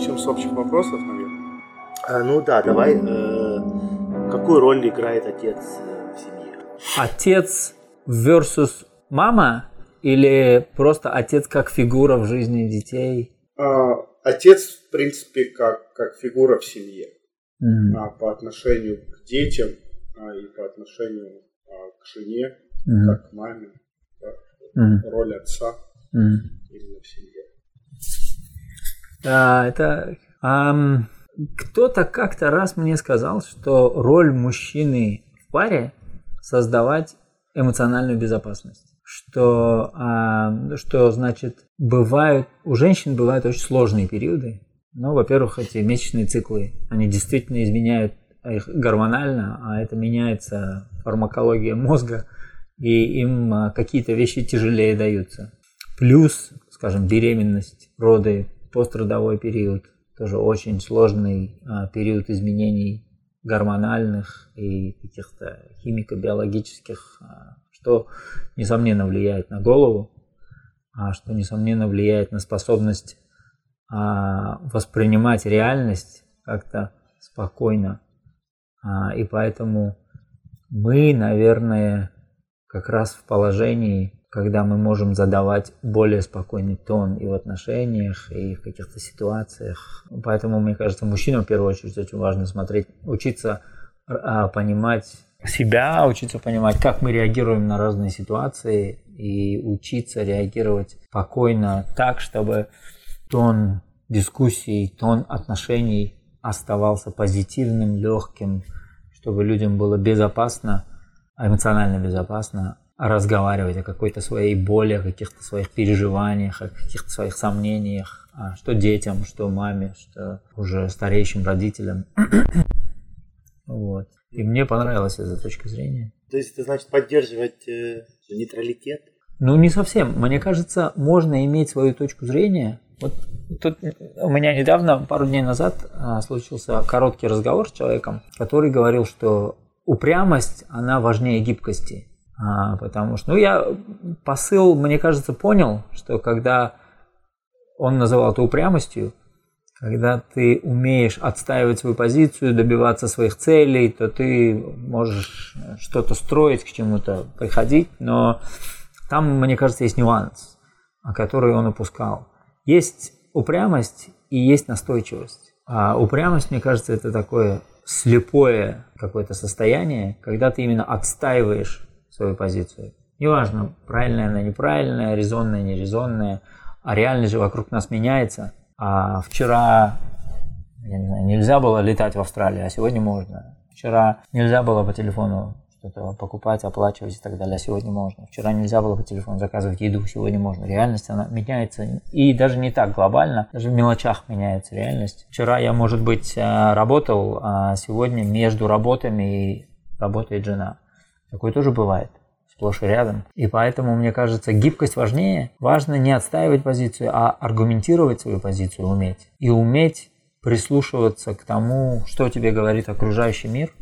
Начнем с общих вопросов, наверное. А, ну да, давай. Э, какую роль играет отец э, в семье? Отец versus мама или просто отец как фигура в жизни детей? А, отец, в принципе, как, как фигура в семье. Мгм. А по отношению к детям а, и по отношению а, к жене, Мгм. как к маме. да, Мгм. Роль отца Мгм. именно в семье. Да, это... ам, кто-то как-то раз мне сказал, что роль мужчины в паре создавать эмоциональную безопасность. Что, а, что значит, бывают, у женщин бывают очень сложные периоды. Ну, во-первых, эти месячные циклы, они действительно изменяют их гормонально, а это меняется фармакология мозга, и им а, какие-то вещи тяжелее даются. Плюс, скажем, беременность, роды, пострадовой период, тоже очень сложный а, период изменений гормональных и каких-то химико-биологических, а, что, несомненно, влияет на голову, а что, несомненно, влияет на способность воспринимать реальность как-то спокойно. И поэтому мы, наверное, как раз в положении, когда мы можем задавать более спокойный тон и в отношениях, и в каких-то ситуациях. Поэтому, мне кажется, мужчинам в первую очередь очень важно смотреть, учиться а, понимать себя, учиться понимать, как мы реагируем на разные ситуации, и учиться реагировать спокойно так, чтобы тон дискуссий, тон отношений оставался позитивным, легким, чтобы людям было безопасно, эмоционально безопасно разговаривать о какой-то своей боли, о каких-то своих переживаниях, о каких-то своих сомнениях, а что детям, что маме, что уже стареющим родителям. Вот. И мне понравилась эта точка зрения. То есть это значит поддерживать э, нейтралитет? Ну, не совсем. Мне кажется, можно иметь свою точку зрения. Вот тут у меня недавно, пару дней назад, а, случился короткий разговор с человеком, который говорил, что упрямость, она важнее гибкости. А, потому что, ну, я посыл, мне кажется, понял, что когда он называл это упрямостью, когда ты умеешь отстаивать свою позицию, добиваться своих целей, то ты можешь что-то строить, к чему-то приходить, но там, мне кажется, есть нюанс, который он упускал. Есть упрямость и есть настойчивость. А упрямость, мне кажется, это такое слепое какое-то состояние, когда ты именно отстаиваешь свою позицию. Неважно, правильная она, неправильная, резонная, нерезонная, а реальность же вокруг нас меняется. А вчера знаю, нельзя было летать в Австралию, а сегодня можно. Вчера нельзя было по телефону что-то покупать, оплачивать и так далее, а сегодня можно. Вчера нельзя было по телефону заказывать еду, сегодня можно. Реальность, она меняется. И даже не так глобально, даже в мелочах меняется реальность. Вчера я, может быть, э, работал, а сегодня между работами работает жена. Такое тоже бывает сплошь и рядом. И поэтому, мне кажется, гибкость важнее. Важно не отстаивать позицию, а аргументировать свою позицию уметь. И уметь прислушиваться к тому, что тебе говорит окружающий мир,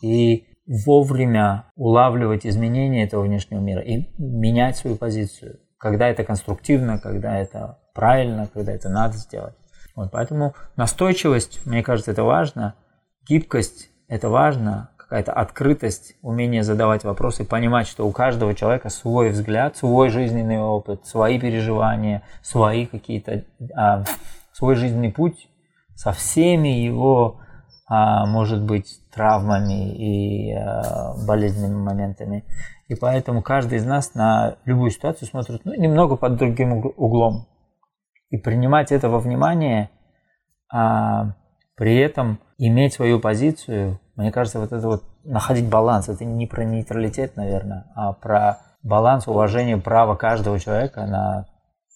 и вовремя улавливать изменения этого внешнего мира и менять свою позицию, когда это конструктивно, когда это правильно, когда это надо сделать. Вот, поэтому настойчивость, мне кажется, это важно, гибкость – это важно, какая-то открытость, умение задавать вопросы, понимать, что у каждого человека свой взгляд, свой жизненный опыт, свои переживания, свои какие-то, а, свой жизненный путь со всеми его, а, может быть, травмами и а, болезненными моментами. И поэтому каждый из нас на любую ситуацию смотрит ну, немного под другим углом. И принимать это во внимание, а при этом иметь свою позицию, мне кажется, вот это вот находить баланс, это не про нейтралитет, наверное, а про баланс уважения права каждого человека на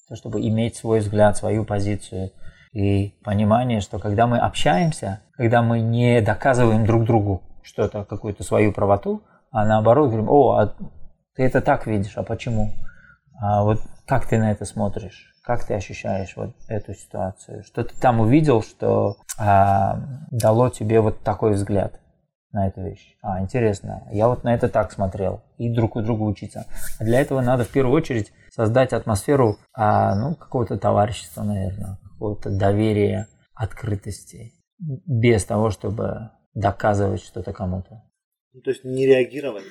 то, чтобы иметь свой взгляд, свою позицию и понимание, что когда мы общаемся, когда мы не доказываем друг другу что-то, какую-то свою правоту, а наоборот говорим, о, а ты это так видишь, а почему? А вот как ты на это смотришь? Как ты ощущаешь вот эту ситуацию? Что ты там увидел, что а, дало тебе вот такой взгляд на эту вещь? А, интересно, я вот на это так смотрел. И друг у друга учиться. А для этого надо в первую очередь создать атмосферу а, ну, какого-то товарищества, наверное, какого-то доверия, открытости, без того, чтобы доказывать что-то кому-то. Ну, то есть не реагировать.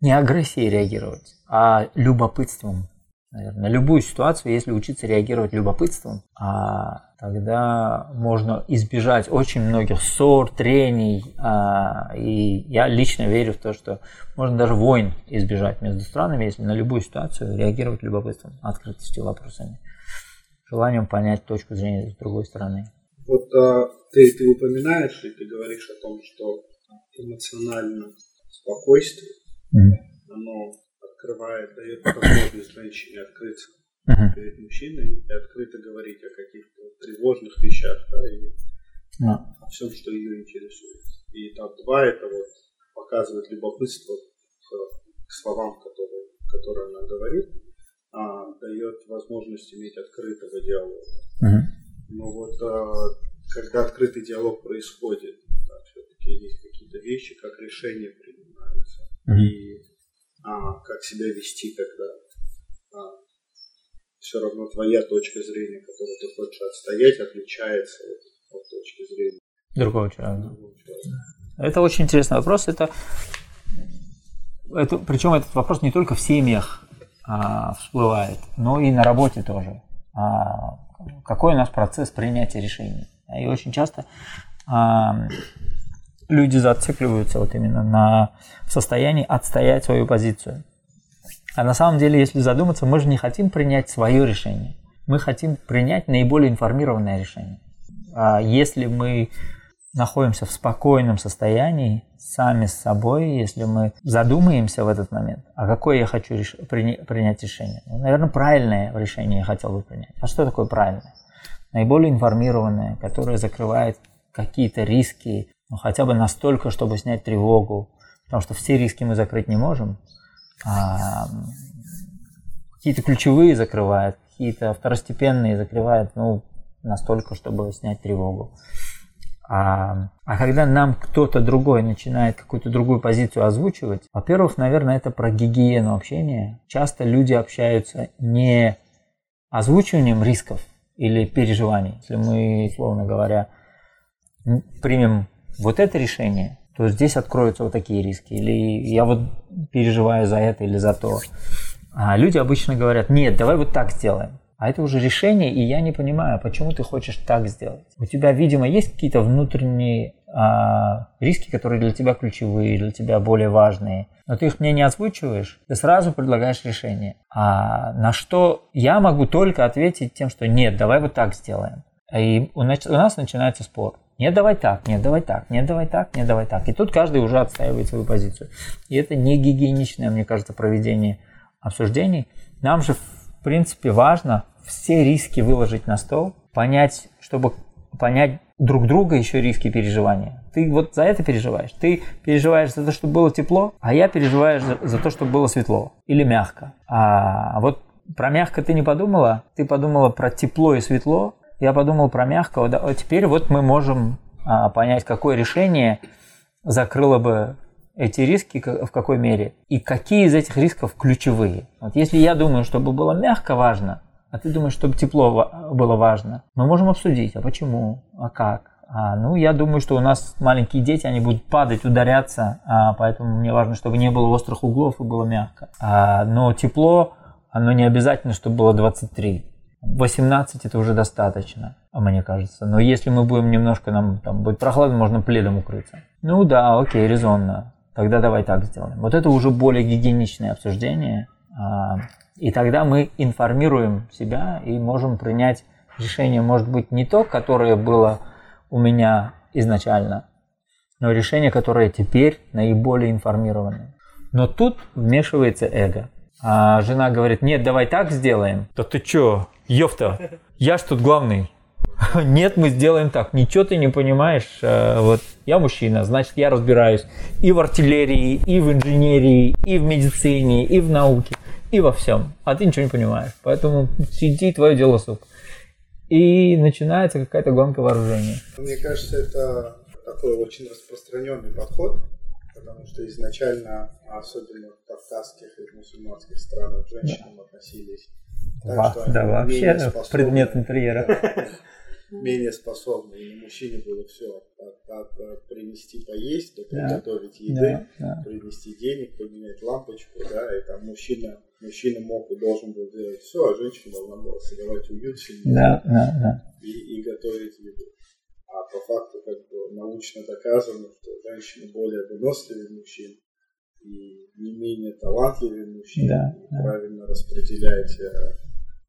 Не агрессией реагировать, а любопытством. Наверное. На любую ситуацию, если учиться реагировать любопытством, а тогда можно избежать очень многих ссор, трений. А, и я лично верю в то, что можно даже войн избежать между странами, если на любую ситуацию реагировать любопытством, открытостью, вопросами, желанием понять точку зрения с другой стороны. Вот а, ты, ты упоминаешь и ты говоришь о том, что эмоциональное спокойствие, mm-hmm. оно открывает, дает возможность женщине открыться uh-huh. перед мужчиной и открыто говорить о каких-то тревожных вещах, да, или uh-huh. о всем, что ее интересует. И этап два это вот показывает любопытство к, к словам, которые, которые она говорит, а дает возможность иметь открытого диалога. Uh-huh. Но вот а, когда открытый диалог происходит, да, все-таки есть какие-то вещи, как решения принимаются. Uh-huh. И а, как себя вести, когда а, все равно твоя точка зрения, которую ты хочешь отстоять, отличается от, от точки зрения другого человека. другого человека. Это очень интересный вопрос. Это, это, причем этот вопрос не только в семьях а, всплывает, но и на работе тоже. А, какой у нас процесс принятия решений? И очень часто а, люди зацикливаются вот именно на состоянии отстоять свою позицию. А на самом деле, если задуматься, мы же не хотим принять свое решение. Мы хотим принять наиболее информированное решение. А если мы находимся в спокойном состоянии, сами с собой, если мы задумаемся в этот момент, а какое я хочу реш... при... принять решение? Ну, наверное, правильное решение я хотел бы принять. А что такое правильное? Наиболее информированное, которое закрывает какие-то риски, ну, хотя бы настолько, чтобы снять тревогу, потому что все риски мы закрыть не можем. А, какие-то ключевые закрывает, какие-то второстепенные закрывает, ну, настолько, чтобы снять тревогу. А, а когда нам кто-то другой начинает какую-то другую позицию озвучивать, во-первых, наверное, это про гигиену общения. Часто люди общаются не озвучиванием рисков или переживаний. Если мы, словно говоря, примем вот это решение, то здесь откроются вот такие риски. Или я вот переживаю за это или за то. А люди обычно говорят, нет, давай вот так сделаем. А это уже решение, и я не понимаю, почему ты хочешь так сделать. У тебя, видимо, есть какие-то внутренние а, риски, которые для тебя ключевые, для тебя более важные. Но ты их мне не озвучиваешь, ты сразу предлагаешь решение. А на что я могу только ответить тем, что нет, давай вот так сделаем. И у нас, начинается спор. Нет, давай так, нет, давай так, нет, давай так, нет, давай так. И тут каждый уже отстаивает свою позицию. И это не гигиеничное, мне кажется, проведение обсуждений. Нам же, в принципе, важно все риски выложить на стол, понять, чтобы понять друг друга еще риски переживания. Ты вот за это переживаешь. Ты переживаешь за то, чтобы было тепло, а я переживаю за, за то, чтобы было светло или мягко. А вот про мягко ты не подумала, ты подумала про тепло и светло, я подумал про мягкого. Да, теперь вот мы можем а, понять, какое решение закрыло бы эти риски в какой мере и какие из этих рисков ключевые. Вот если я думаю, чтобы было мягко важно, а ты думаешь, чтобы тепло было важно, мы можем обсудить, а почему, а как. А, ну, я думаю, что у нас маленькие дети, они будут падать, ударяться, а, поэтому мне важно, чтобы не было острых углов и было мягко. А, но тепло, оно не обязательно, чтобы было 23. 18 это уже достаточно, мне кажется. Но если мы будем немножко, нам там будет прохладно, можно пледом укрыться. Ну да, окей, резонно. Тогда давай так сделаем. Вот это уже более гигиеничное обсуждение. А, и тогда мы информируем себя и можем принять решение, может быть, не то, которое было у меня изначально, но решение, которое теперь наиболее информированное. Но тут вмешивается эго. А жена говорит, нет, давай так сделаем. Да ты чё, ёфта, я ж тут главный. Нет, мы сделаем так. Ничего ты не понимаешь. Э, вот я мужчина, значит, я разбираюсь и в артиллерии, и в инженерии, и в медицине, и в науке, и во всем. А ты ничего не понимаешь. Поэтому сиди, твое дело, сук. И начинается какая-то гонка вооружения. Мне кажется, это такой очень распространенный подход потому что изначально, особенно в кавказских и мусульманских странах, к женщинам относились так, да, что да вообще предмет интерьера. менее способны. И мужчине было все от, от, от принести поесть, до приготовить да. еды, да, да. принести денег, поменять лампочку, да, и там мужчина, мужчина мог и должен был делать все, а женщина должна была создавать уют в семье да, да, да. И, и готовить еду. А по факту научно доказано, что женщины более выносливые мужчин и не менее талантливые мужчины, да, да. правильно распределяете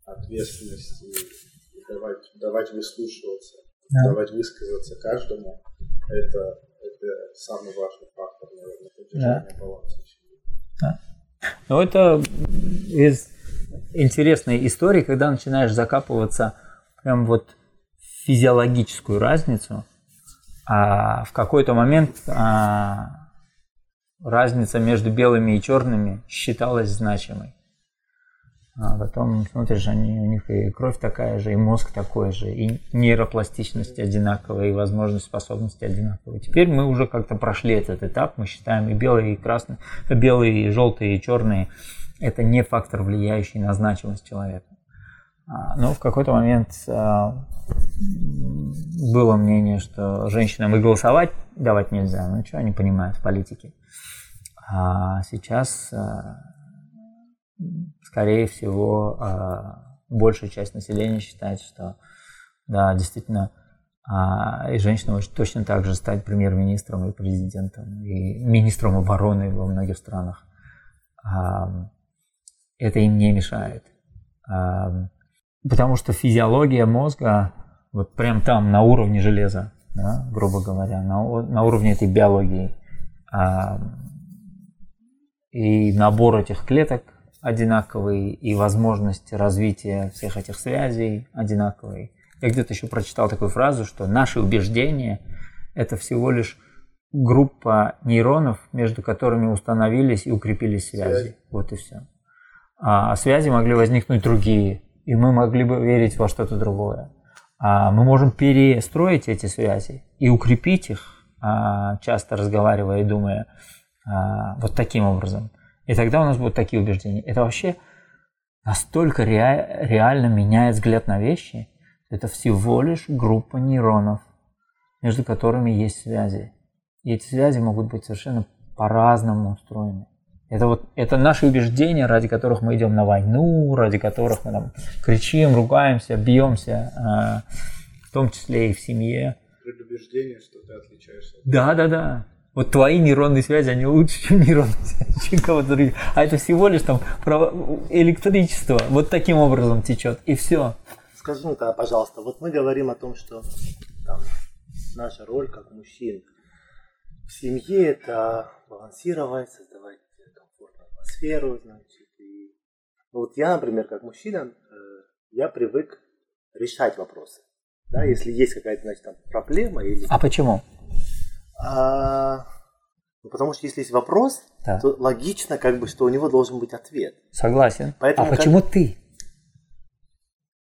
ответственность и давать, давать выслушиваться, да. давать высказаться каждому, это, это самый важный фактор, наверное, поддержания да. баланса. Да. Ну, это из интересной истории, когда начинаешь закапываться прям вот физиологическую разницу, а в какой-то момент а, разница между белыми и черными считалась значимой. А потом смотришь, они, у них и кровь такая же, и мозг такой же, и нейропластичность одинаковая, и возможность способности одинаковые. Теперь мы уже как-то прошли этот этап, мы считаем и белые, и красные, белые, и желтые, и черные. Это не фактор, влияющий на значимость человека. А, но в какой-то момент а, было мнение, что женщинам и голосовать давать нельзя. Ну, что они понимают в политике? А сейчас скорее всего, а, большая часть населения считает, что да, действительно, а, и женщина может точно так же стать премьер-министром и президентом, и министром обороны во многих странах. А, это им не мешает. Потому что физиология мозга вот прям там, на уровне железа, да, грубо говоря, на, на уровне этой биологии. И набор этих клеток одинаковый, и возможность развития всех этих связей одинаковые. Я где-то еще прочитал такую фразу, что наши убеждения – это всего лишь группа нейронов, между которыми установились и укрепились связи. Связь. Вот и все. А связи могли возникнуть другие, и мы могли бы верить во что-то другое. А мы можем перестроить эти связи и укрепить их, а, часто разговаривая и думая а, вот таким образом. И тогда у нас будут такие убеждения. Это вообще настолько ре, реально меняет взгляд на вещи. Это всего лишь группа нейронов, между которыми есть связи. И эти связи могут быть совершенно по-разному устроены. Это вот это наши убеждения, ради которых мы идем на войну, ради которых мы там кричим, ругаемся, бьемся, а, в том числе и в семье. Предубеждение, что ты отличаешься. Да, да, да вот твои нейронные связи, они лучше, чем нейронные связи, чем кого-то других. А это всего лишь там электричество вот таким образом течет, и все. Скажи мне пожалуйста, вот мы говорим о том, что там, наша роль как мужчин в семье это балансировать, создавать атмосферу, значит. И... Ну, вот я, например, как мужчина, э, я привык решать вопросы. Да, если есть какая-то, значит, там проблема или... А почему? А, ну, потому что если есть вопрос, да. то логично, как бы, что у него должен быть ответ. Согласен. Поэтому, а почему как... ты?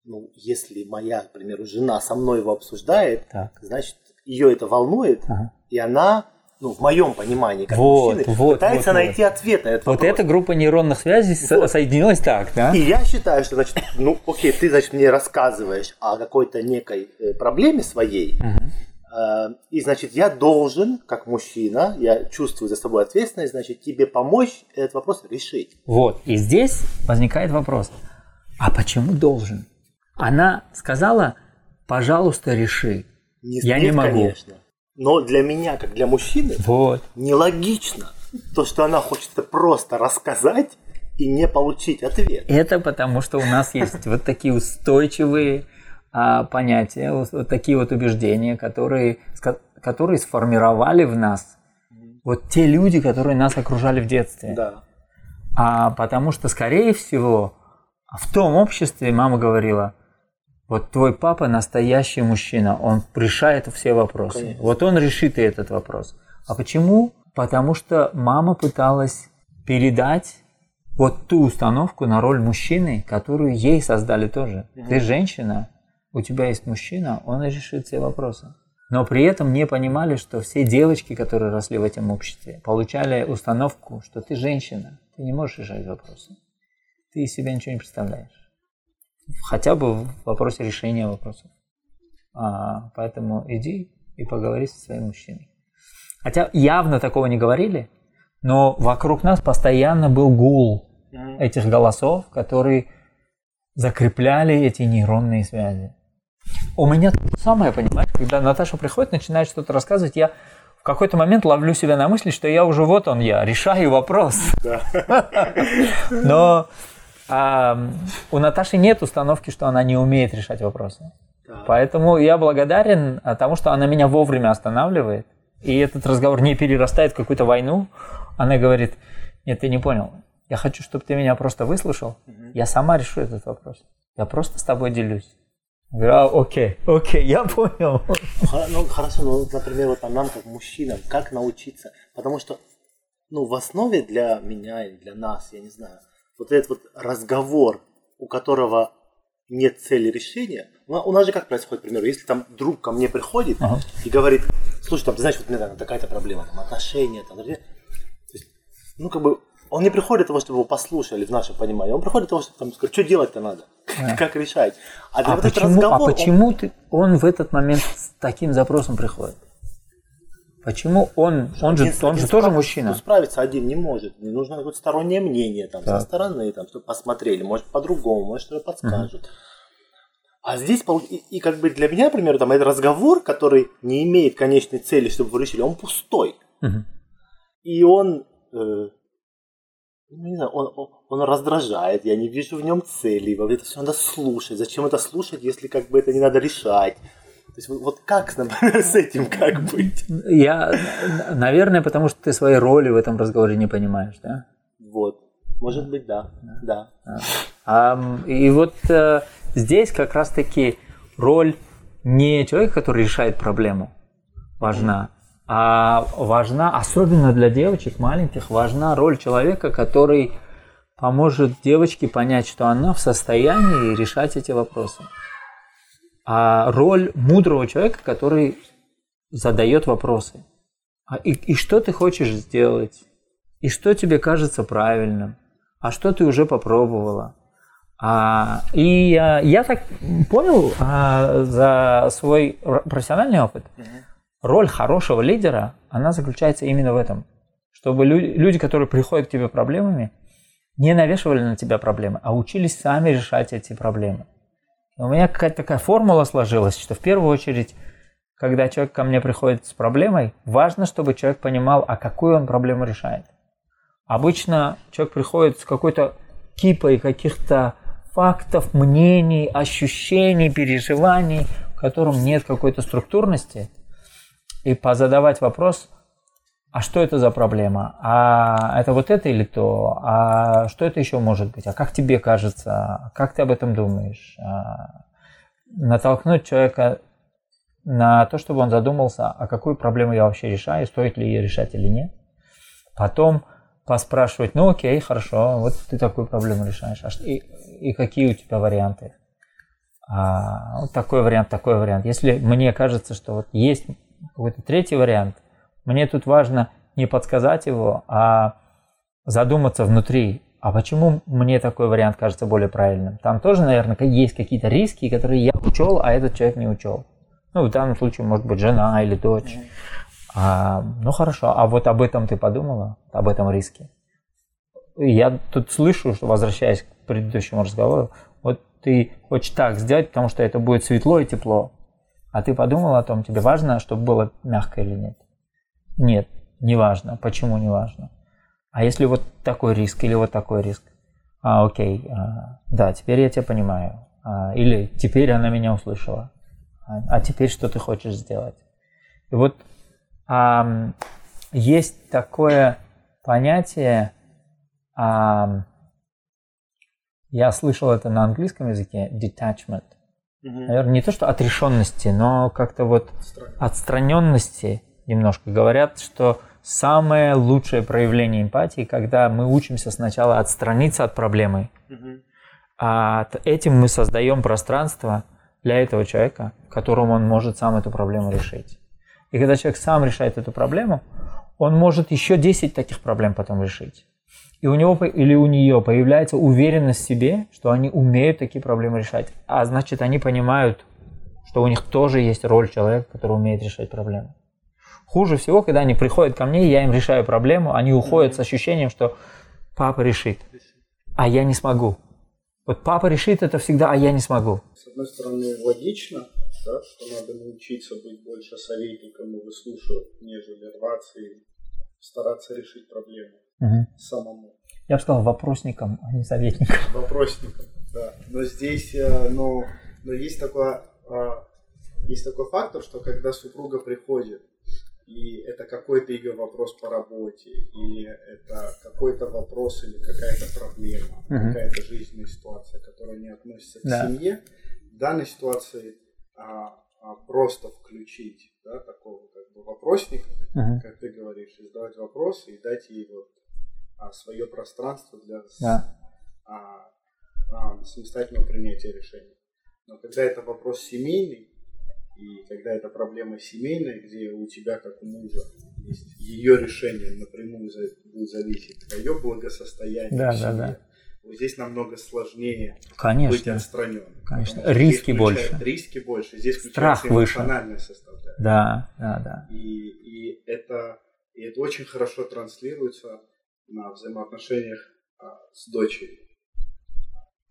Ну, если моя, к примеру, жена со мной его обсуждает, так. значит, ее это волнует, ага. и она ну, в моем понимании, как вот, мужчины, вот, пытается вот, найти вот. ответ на этот вот вопрос. Вот эта группа нейронных связей вот. соединилась так, да? И я считаю, что, значит, ну, окей, ты, значит, мне рассказываешь о какой-то некой э, проблеме своей, угу. Э, и, значит, я должен, как мужчина, я чувствую за собой ответственность, значит, тебе помочь этот вопрос решить. Вот. И здесь возникает вопрос. А почему должен? Она сказала, пожалуйста, реши. Не, я нет, не могу. Конечно. Но для меня, как для мужчины, вот. нелогично то, что она хочет просто рассказать и не получить ответ. Это потому, что у нас есть вот такие устойчивые а, понятия, вот такие вот убеждения, которые, которые сформировали в нас вот те люди, которые нас окружали в детстве. Да. А потому что, скорее всего, в том обществе мама говорила, вот твой папа настоящий мужчина, он решает все вопросы. Конечно. Вот он решит и этот вопрос. А почему? Потому что мама пыталась передать вот ту установку на роль мужчины, которую ей создали тоже. Угу. Ты женщина, у тебя есть мужчина, он решит все вопросы. Но при этом не понимали, что все девочки, которые росли в этом обществе, получали установку, что ты женщина, ты не можешь решать вопросы. Ты из себя ничего не представляешь. Хотя бы в вопросе решения вопросов. А, поэтому иди и поговори со своим мужчиной. Хотя явно такого не говорили, но вокруг нас постоянно был гул этих голосов, которые закрепляли эти нейронные связи. У меня то самое, понимаешь, когда Наташа приходит, начинает что-то рассказывать, я в какой-то момент ловлю себя на мысли, что я уже вот он я, решаю вопрос. Но а, у Наташи нет установки, что она не умеет решать вопросы. Поэтому я благодарен тому, что она меня вовремя останавливает. И этот разговор не перерастает в какую-то войну. Она говорит, нет, ты не понял. Я хочу, чтобы ты меня просто выслушал. Я сама решу этот вопрос. Я просто с тобой делюсь. Говорю, а, окей, окей, я понял. Ну, хорошо, ну, например, вот нам, как мужчинам, как научиться? Потому что, ну, в основе для меня или для нас, я не знаю, вот этот вот разговор, у которого нет цели решения, у нас же как происходит, к примеру, если там друг ко мне приходит ага. и говорит, слушай, там, ты знаешь, вот у меня там такая-то проблема, там, отношения, там, есть, ну, как бы, он не приходит для того, чтобы его послушали в нашем понимании, он приходит для того, чтобы там, сказать, что делать-то надо, а. как решать. А, для а, вот почему, разговор, а почему он... ты, он в этот момент с таким запросом приходит? Почему он, он же, он же тоже мужчина? Ну, справиться один не может. Не нужно какое-то стороннее мнение там, да. со стороны, там, чтобы посмотрели, может по-другому, может что-то подскажут. Угу. А здесь, и, и как бы для меня, например, там, этот разговор, который не имеет конечной цели, чтобы вы решили, он пустой. Угу. И он, э, ну, не знаю, он, он, он раздражает, я не вижу в нем цели, это все надо слушать. Зачем это слушать, если как бы это не надо решать? То есть вот как, например, с этим как быть? Я, наверное, потому что ты своей роли в этом разговоре не понимаешь, да? Вот. Может быть, да. Да. да. А, и вот э, здесь как раз-таки роль не человека, который решает проблему, важна, а важна, особенно для девочек маленьких, важна роль человека, который поможет девочке понять, что она в состоянии решать эти вопросы а роль мудрого человека, который задает вопросы. А и, и что ты хочешь сделать? И что тебе кажется правильным? А что ты уже попробовала? А, и а, я так понял а, за свой профессиональный опыт, роль хорошего лидера, она заключается именно в этом. Чтобы люди, люди, которые приходят к тебе проблемами, не навешивали на тебя проблемы, а учились сами решать эти проблемы. У меня какая-то такая формула сложилась, что в первую очередь, когда человек ко мне приходит с проблемой, важно, чтобы человек понимал, а какую он проблему решает. Обычно человек приходит с какой-то кипой каких-то фактов, мнений, ощущений, переживаний, в котором нет какой-то структурности, и позадавать вопрос – а что это за проблема? А это вот это или то? А что это еще может быть? А как тебе кажется? Как ты об этом думаешь? А натолкнуть человека на то, чтобы он задумался, а какую проблему я вообще решаю, стоит ли ее решать или нет. Потом поспрашивать, ну окей, хорошо, вот ты такую проблему решаешь, а и, и какие у тебя варианты? А, вот такой вариант, такой вариант. Если мне кажется, что вот есть какой-то третий вариант, мне тут важно не подсказать его, а задуматься внутри, а почему мне такой вариант кажется более правильным? Там тоже, наверное, есть какие-то риски, которые я учел, а этот человек не учел. Ну, в данном случае, может быть, жена или дочь. А, ну, хорошо, а вот об этом ты подумала, об этом риске? Я тут слышу, что, возвращаясь к предыдущему разговору, вот ты хочешь так сделать, потому что это будет светло и тепло. А ты подумал о том, тебе важно, чтобы было мягко или нет? Нет, не важно. Почему не важно? А если вот такой риск или вот такой риск? А, окей, а, да, теперь я тебя понимаю. А, или теперь она меня услышала. А, а теперь что ты хочешь сделать? И вот а, есть такое понятие, а, я слышал это на английском языке, detachment. Угу. Наверное, не то, что отрешенности, но как-то вот отстраненности немножко. Говорят, что самое лучшее проявление эмпатии, когда мы учимся сначала отстраниться от проблемы, а этим мы создаем пространство для этого человека, которым он может сам эту проблему решить. И когда человек сам решает эту проблему, он может еще 10 таких проблем потом решить. И у него или у нее появляется уверенность в себе, что они умеют такие проблемы решать. А значит, они понимают что у них тоже есть роль человека, который умеет решать проблемы. Хуже всего, когда они приходят ко мне, я им решаю проблему, они уходят с ощущением, что папа решит, а я не смогу. Вот папа решит это всегда, а я не смогу. С одной стороны, логично, да, что надо научиться быть больше советником и выслушивать, нежели рваться и стараться решить проблему угу. самому. Я бы сказал вопросником, а не советником. Вопросником, да. Но здесь, э, но, есть такой, а, есть такой фактор, что когда супруга приходит, и это какой-то ее вопрос по работе, или это какой-то вопрос или какая-то проблема, uh какая-то жизненная ситуация, которая не относится к да. семье, в данной ситуации а, а, просто включить да, такого как бы вопросника, uh как ты говоришь, и задавать вопросы и дать ей вот а, свое пространство для да. а, а, самостоятельного принятия решений. Но когда это вопрос семейный, и когда это проблема семейная, где у тебя, как у мужа, есть ее решение напрямую будет зависеть твое благосостояние да, да, да. Вот здесь намного сложнее Конечно. быть отстраненным. Конечно. Риски больше. Риски больше. Здесь Страх выше. составляющая. Да, да, да. И, и, это, и это очень хорошо транслируется на взаимоотношениях а, с дочерью.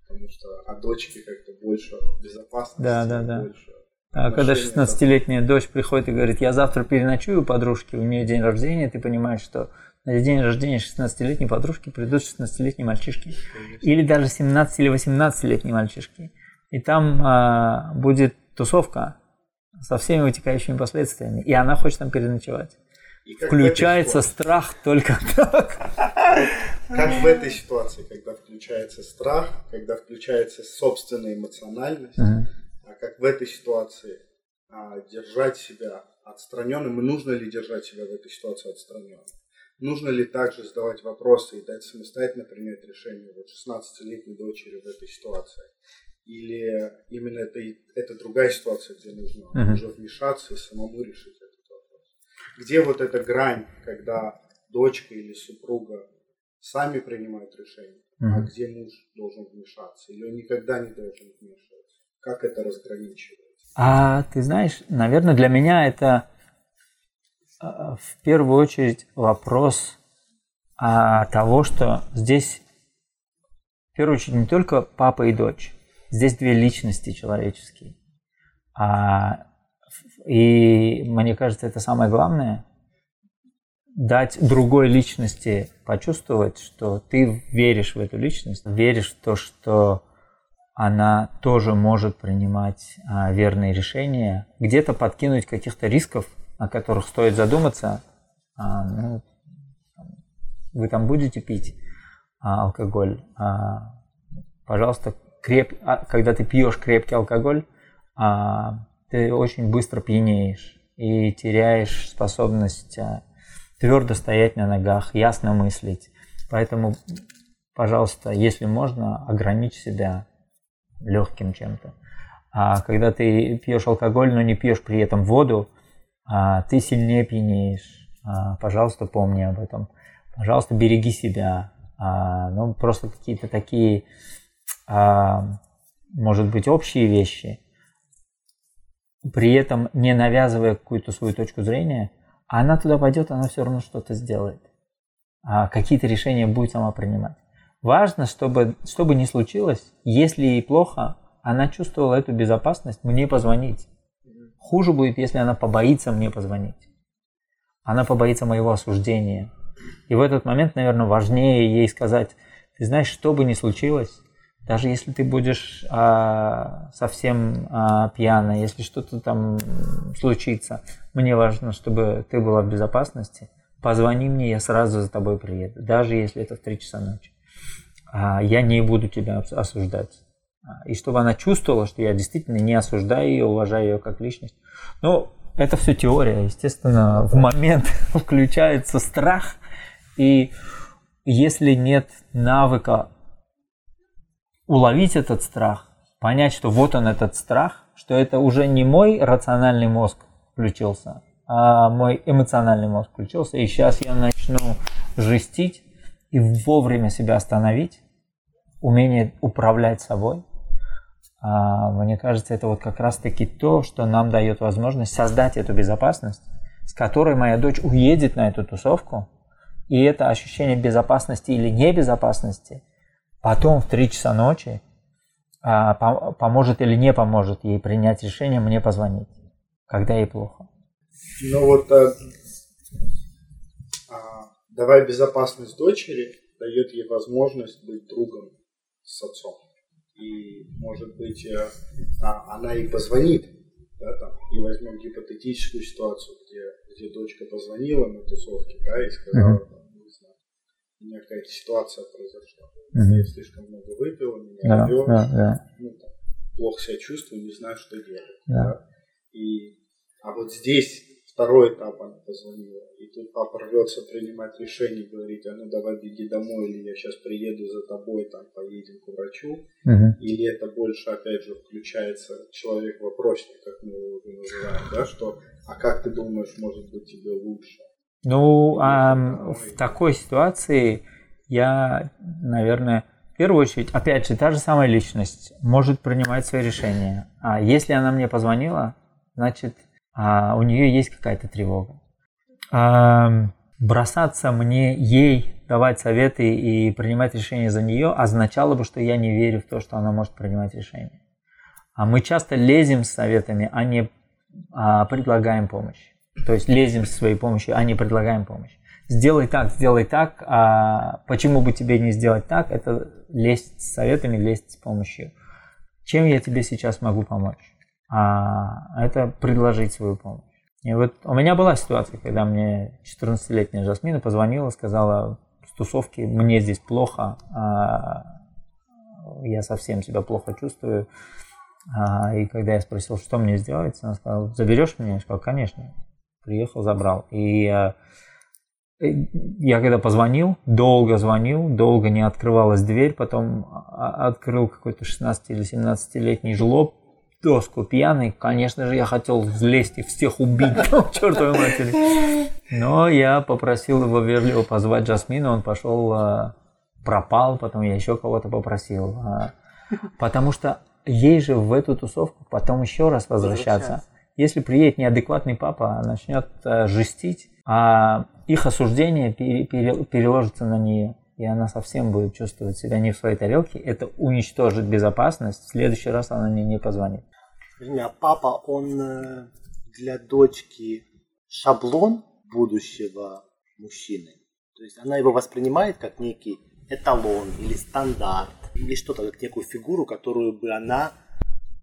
Потому что о дочке как-то больше безопасности, да, да, да. больше когда 16-летняя дочь приходит и говорит, я завтра переночую у подружки, у нее день рождения, ты понимаешь, что на день рождения 16-летней подружки придут 16-летние мальчишки. Или даже 17 или 18-летние мальчишки. И там а, будет тусовка со всеми вытекающими последствиями. И она хочет там переночевать. Включается страх только так. Как в этой ситуации, когда включается страх, когда включается собственная эмоциональность, а как в этой ситуации а, держать себя отстраненным, и нужно ли держать себя в этой ситуации отстраненным. Нужно ли также задавать вопросы и дать самостоятельно принять решение вот 16-летней дочери в этой ситуации? Или именно это, это другая ситуация, где нужно uh-huh. уже вмешаться и самому решить этот вопрос? Где вот эта грань, когда дочка или супруга сами принимают решение, uh-huh. а где муж должен вмешаться? Или он никогда не должен вмешиваться? Как это разграничивать? А ты знаешь, наверное, для меня это а, в первую очередь вопрос а, того, что здесь в первую очередь не только папа и дочь, здесь две личности человеческие. А, и мне кажется, это самое главное дать другой личности почувствовать, что ты веришь в эту личность, веришь в то, что она тоже может принимать а, верные решения, где-то подкинуть каких-то рисков, о которых стоит задуматься. А, ну, вы там будете пить а, алкоголь, а, пожалуйста, креп... а, когда ты пьешь крепкий алкоголь, а, ты очень быстро пьянеешь и теряешь способность а, твердо стоять на ногах, ясно мыслить. Поэтому, пожалуйста, если можно, ограничь себя легким чем-то. А когда ты пьешь алкоголь, но не пьешь при этом воду, а, ты сильнее пьянеешь. А, пожалуйста, помни об этом. Пожалуйста, береги себя. А, ну, просто какие-то такие, может быть, общие вещи. При этом не навязывая какую-то свою точку зрения, она туда пойдет, она все равно что-то сделает. Какие-то решения будет сама принимать. Важно, чтобы, что бы ни случилось, если ей плохо, она чувствовала эту безопасность мне позвонить. Хуже будет, если она побоится мне позвонить. Она побоится моего осуждения. И в этот момент, наверное, важнее ей сказать, ты знаешь, что бы ни случилось, даже если ты будешь а, совсем а, пьяна, если что-то там случится, мне важно, чтобы ты была в безопасности. Позвони мне, я сразу за тобой приеду, даже если это в 3 часа ночи. А, я не буду тебя осуждать. А, и чтобы она чувствовала, что я действительно не осуждаю ее, уважаю ее как личность. Ну, это все теория. Естественно, в момент включается страх. И если нет навыка уловить этот страх, понять, что вот он этот страх, что это уже не мой рациональный мозг включился, а мой эмоциональный мозг включился, и сейчас я начну жестить, и вовремя себя остановить, умение управлять собой, А, мне кажется, это вот как раз-таки то, что нам дает возможность создать эту безопасность, с которой моя дочь уедет на эту тусовку, и это ощущение безопасности или небезопасности потом в 3 часа ночи а, поможет или не поможет ей принять решение мне позвонить, когда ей плохо. Ну вот давай безопасность дочери дает ей возможность быть другом с отцом и, может быть, э, а, она и позвонит, да, там, и возьмем гипотетическую ситуацию, где, где дочка позвонила на тусовке, да, и сказала, uh-huh. там, не знаю, у меня какая-то ситуация произошла, uh-huh. я слишком много выпил, меня yeah, yeah, yeah. ну, там, плохо себя чувствую, не знаю, что делать, yeah. да, и, а вот здесь второй этап она позвонила, и тут папа рвется принимать решение, говорить, а ну давай беги домой, или я сейчас приеду за тобой, там поедем к врачу, uh-huh. или это больше, опять же, включается человек-вопросник, как мы его уже называем, да, что, а как ты думаешь, может быть тебе лучше? Ну, а, в такой ситуации я, наверное, в первую очередь, опять же, та же самая личность может принимать свои решения. А если она мне позвонила, значит, а у нее есть какая-то тревога. А бросаться мне ей давать советы и принимать решения за нее означало бы, что я не верю в то, что она может принимать решения. А мы часто лезем с советами, а не а, предлагаем помощь. То есть лезем со своей помощью, а не предлагаем помощь. Сделай так, сделай так, а почему бы тебе не сделать так, это лезть с советами, лезть с помощью. Чем я тебе сейчас могу помочь? А это предложить свою помощь. И вот у меня была ситуация, когда мне 14-летняя Жасмина позвонила, сказала, с тусовки мне здесь плохо, а я совсем себя плохо чувствую. А, и когда я спросил, что мне сделать, она сказала, заберешь меня? Я сказал, конечно. Приехал, забрал. И а, я когда позвонил, долго звонил, долго не открывалась дверь, потом открыл какой-то 16 или 17-летний жлоб, доску пьяный, конечно же, я хотел взлезть и всех убить, чертовой матери. Но я попросил его вежливо позвать Джасмина, он пошел, а, пропал, потом я еще кого-то попросил. А, потому что ей же в эту тусовку потом еще раз возвращаться. Если приедет неадекватный папа, начнет а, жестить, а их осуждение переложится на нее и она совсем будет чувствовать себя не в своей тарелке, это уничтожит безопасность, в следующий раз она мне не позвонит. А папа, он э, для дочки шаблон будущего мужчины? То есть она его воспринимает как некий эталон или стандарт, или что-то, как некую фигуру, которую бы она,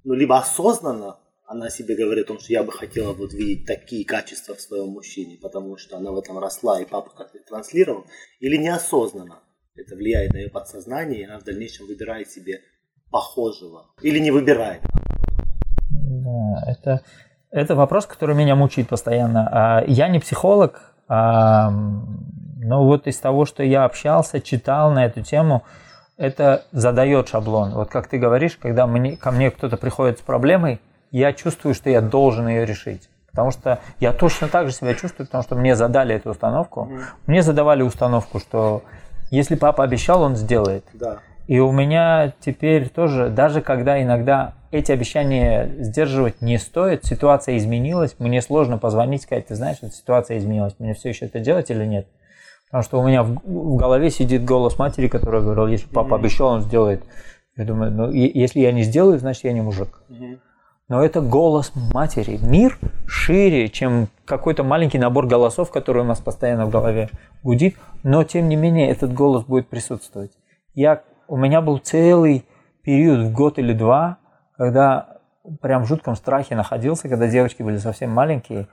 ну, либо осознанно она себе говорит о том, что я бы хотела вот видеть такие качества в своем мужчине, потому что она в этом росла, и папа как-то транслировал, или неосознанно это влияет на ее подсознание, и она в дальнейшем выбирает себе похожего, или не выбирает, да, это, это вопрос, который меня мучает постоянно. А, я не психолог, а, но вот из того, что я общался, читал на эту тему, это задает шаблон. Вот как ты говоришь, когда мне, ко мне кто-то приходит с проблемой, я чувствую, что я должен ее решить. Потому что я точно так же себя чувствую, потому что мне задали эту установку. Mm. Мне задавали установку, что если папа обещал, он сделает. Да. И у меня теперь тоже, даже когда иногда эти обещания сдерживать не стоит, ситуация изменилась, мне сложно позвонить, сказать, ты знаешь, эта ситуация изменилась, мне все еще это делать или нет? Потому что у меня в, в голове сидит голос матери, которая говорила, если папа обещал, он сделает. Я думаю, ну если я не сделаю, значит я не мужик. Но это голос матери. Мир шире, чем какой-то маленький набор голосов, который у нас постоянно в голове гудит, но тем не менее этот голос будет присутствовать. Я у меня был целый период в год или два, когда прям в жутком страхе находился, когда девочки были совсем маленькие,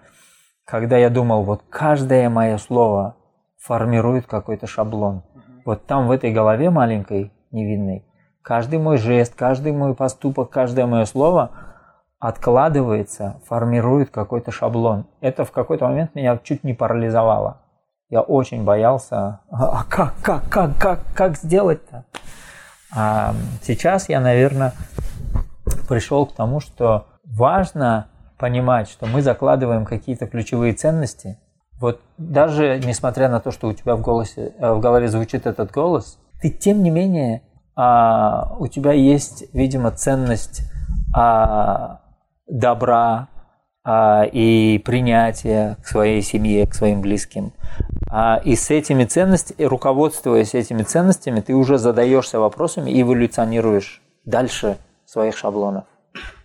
когда я думал, вот каждое мое слово формирует какой-то шаблон. Вот там в этой голове маленькой, невинной, каждый мой жест, каждый мой поступок, каждое мое слово откладывается, формирует какой-то шаблон. Это в какой-то момент меня чуть не парализовало. Я очень боялся, а как, как, как, как, как сделать-то? А сейчас я, наверное, пришел к тому, что важно понимать, что мы закладываем какие-то ключевые ценности. Вот даже несмотря на то, что у тебя в, голосе, э, в голове звучит этот голос, ты тем не менее, а, у тебя есть, видимо, ценность а, добра а, и принятия к своей семье, к своим близким. А, и с этими ценностями, руководствуясь этими ценностями, ты уже задаешься вопросами и эволюционируешь дальше своих шаблонов.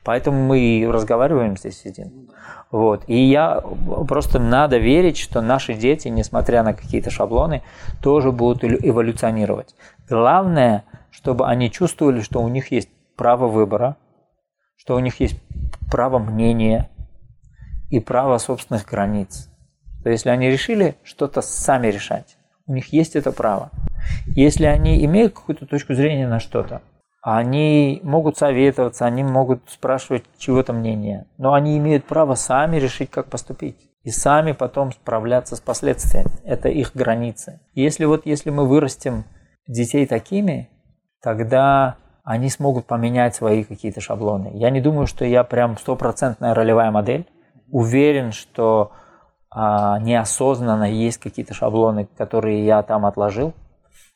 Поэтому мы и разговариваем здесь сидим. Вот. И я просто надо верить, что наши дети, несмотря на какие-то шаблоны, тоже будут эволюционировать. Главное, чтобы они чувствовали, что у них есть право выбора, что у них есть право мнения и право собственных границ. То если они решили что-то сами решать, у них есть это право. Если они имеют какую-то точку зрения на что-то, они могут советоваться, они могут спрашивать чего-то мнения, но они имеют право сами решить, как поступить. И сами потом справляться с последствиями. Это их границы. Если вот если мы вырастим детей такими, тогда они смогут поменять свои какие-то шаблоны. Я не думаю, что я прям стопроцентная ролевая модель. Уверен, что а, неосознанно есть какие-то шаблоны, которые я там отложил,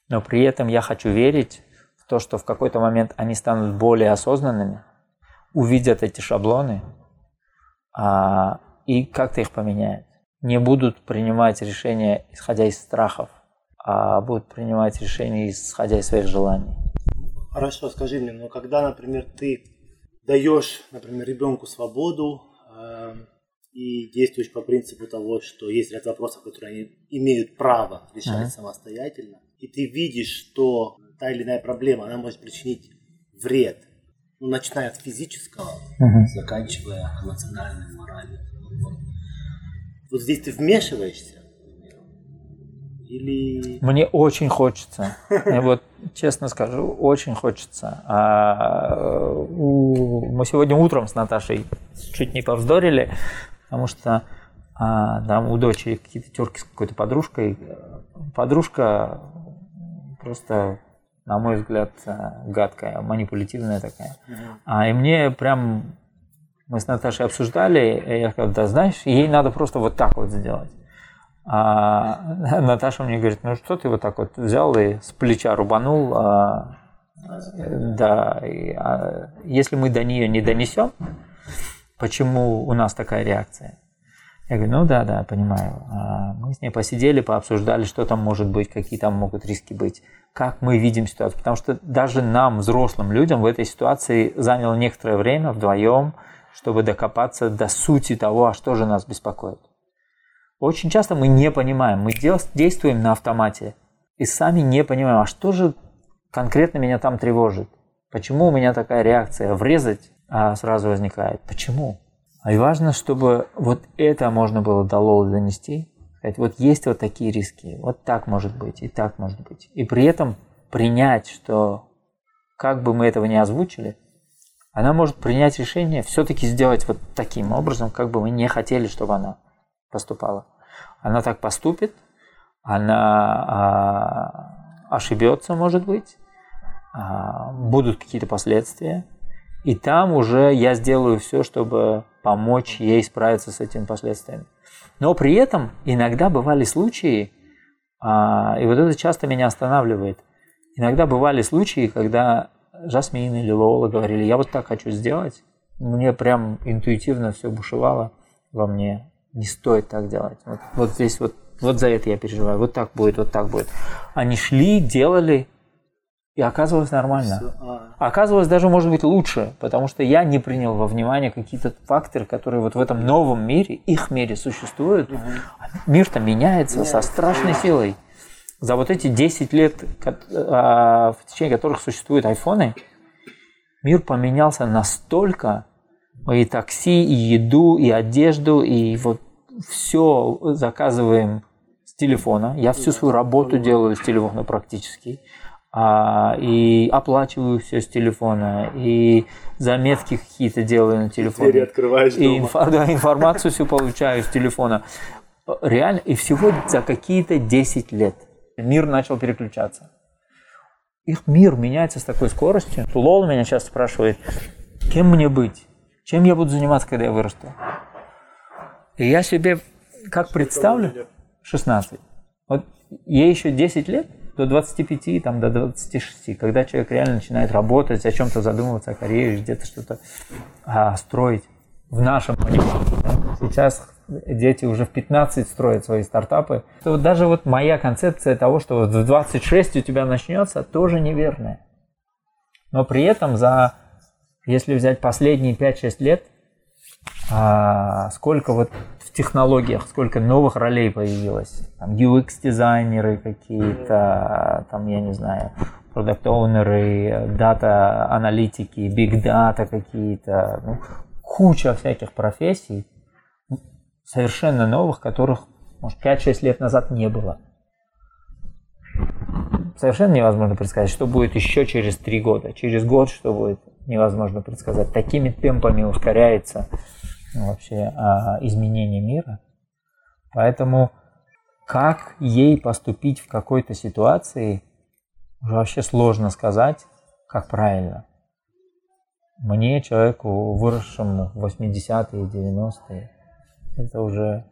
но при этом я хочу верить в то, что в какой-то момент они станут более осознанными, увидят эти шаблоны а, и как-то их поменяют. Не будут принимать решения, исходя из страхов, а будут принимать решения, исходя из своих желаний. Хорошо, скажи мне, но когда, например, ты даешь, например, ребенку свободу э, и действуешь по принципу того, что есть ряд вопросов, которые они имеют право решать uh-huh. самостоятельно, и ты видишь, что та или иная проблема, она может причинить вред, ну, начиная от физического, uh-huh. заканчивая эмоциональным, моральным. Вот. вот здесь ты вмешиваешься, или... Мне очень хочется. Я вот честно скажу, очень хочется. А, у, мы сегодня утром с Наташей чуть не повздорили, потому что а, там у дочери какие-то терки с какой-то подружкой. Подружка просто, на мой взгляд, гадкая, манипулятивная такая. А, и мне прям мы с Наташей обсуждали, и я сказал, да знаешь, ей надо просто вот так вот сделать. А Наташа мне говорит, ну что ты вот так вот взял и с плеча рубанул, а, да, и, а, если мы до нее не донесем, почему у нас такая реакция? Я говорю, ну да, да, понимаю. А мы с ней посидели, пообсуждали, что там может быть, какие там могут риски быть, как мы видим ситуацию. Потому что даже нам, взрослым людям, в этой ситуации заняло некоторое время вдвоем, чтобы докопаться до сути того, а что же нас беспокоит. Очень часто мы не понимаем, мы действуем на автомате и сами не понимаем, а что же конкретно меня там тревожит. Почему у меня такая реакция? Врезать а сразу возникает. Почему? А и важно, чтобы вот это можно было до Лолы донести. Сказать, вот есть вот такие риски, вот так может быть, и так может быть. И при этом принять, что как бы мы этого не озвучили, она может принять решение все-таки сделать вот таким образом, как бы мы не хотели, чтобы она поступала. Она так поступит, она а, ошибется, может быть, а, будут какие-то последствия, и там уже я сделаю все, чтобы помочь ей справиться с этими последствиями. Но при этом иногда бывали случаи, а, и вот это часто меня останавливает, иногда бывали случаи, когда Жасмин или Лола говорили, я вот так хочу сделать, мне прям интуитивно все бушевало во мне, не стоит так делать. Вот, вот здесь вот, вот за это я переживаю. Вот так будет, вот так будет. Они шли, делали, и оказывалось нормально. А. Оказывалось даже, может быть, лучше, потому что я не принял во внимание какие-то факторы, которые вот в этом новом мире, их мире существуют. Угу. Мир-то меняется, меняется со страшной силой. За вот эти 10 лет, а, в течение которых существуют айфоны, мир поменялся настолько, и такси, и еду, и одежду, и вот все заказываем с телефона. Я всю свою работу делаю с телефона практически. А, и оплачиваю все с телефона, и заметки какие-то делаю на телефоне. Двери открываешь и инфо, да, информацию всю получаю с телефона. Реально, и всего за какие-то 10 лет мир начал переключаться. Их мир меняется с такой скоростью. Лол меня сейчас спрашивает, кем мне быть? Чем я буду заниматься, когда я вырасту? И я себе как представлю, 16. Вот ей еще 10 лет, до 25, там, до 26, когда человек реально начинает работать, о чем-то задумываться, о карьере, где-то что-то а, строить в нашем понимании. Да? Сейчас дети уже в 15 строят свои стартапы. То вот даже вот моя концепция того, что вот в 26 у тебя начнется, тоже неверная. Но при этом за, если взять последние 5-6 лет, а, сколько вот в технологиях, сколько новых ролей появилось. Там UX-дизайнеры какие-то, там, я не знаю, продукт-оунеры, дата-аналитики, биг-дата какие-то, ну, куча всяких профессий, совершенно новых, которых, может, 5-6 лет назад не было. Совершенно невозможно предсказать, что будет еще через 3 года. Через год что будет, невозможно предсказать. Такими темпами ускоряется вообще а, изменение мира. Поэтому как ей поступить в какой-то ситуации, уже вообще сложно сказать, как правильно. Мне, человеку, выросшему в 80-е, 90-е, это уже...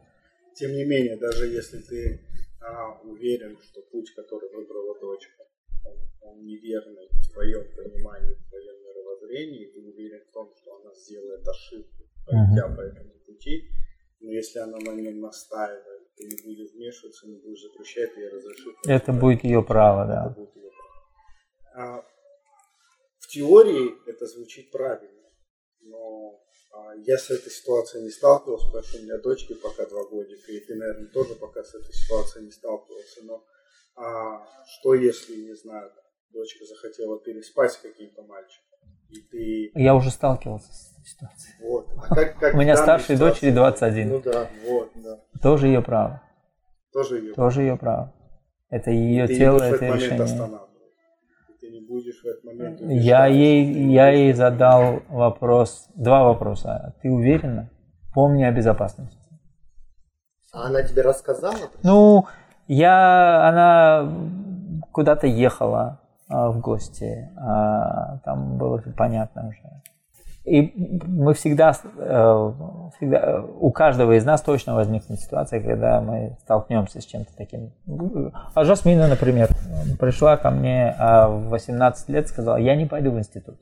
Тем не менее, даже если ты а, уверен, что путь, который выбрала дочка, он, он неверный в твоем понимании, в твоем мировоззрении, ты уверен в том, что она сделает ошибку, uh-huh. по этому пути, но если она на нем настаивает, ты не будешь вмешиваться, не будешь запрещать ей разрешить. Это будет ее право, да. Это будет ее право. А, в теории это звучит правильно, но а, я с этой ситуацией не сталкивался, потому что у меня дочки пока два годика, и ты, наверное, тоже пока с этой ситуацией не сталкивался. Но а, что если, не знаю, дочка захотела переспать с каким-то мальчиком, и ты... Я уже сталкивался с этой ситуацией. Вот. А как, как у меня старшей дочери 21. Ну да, вот, да. Тоже ее право. Тоже ее Тоже ее право. Это ее тело, это решение ты не будешь в этот момент Я ей, я ей задал вопрос, два вопроса. Ты уверена? Помни о безопасности. А она тебе рассказала? Ну, я, она куда-то ехала а, в гости, а, там было понятно уже. И мы всегда, э, всегда, у каждого из нас точно возникнет ситуация, когда мы столкнемся с чем-то таким. А Жасмина, например, пришла ко мне а в 18 лет, сказала, я не пойду в институт.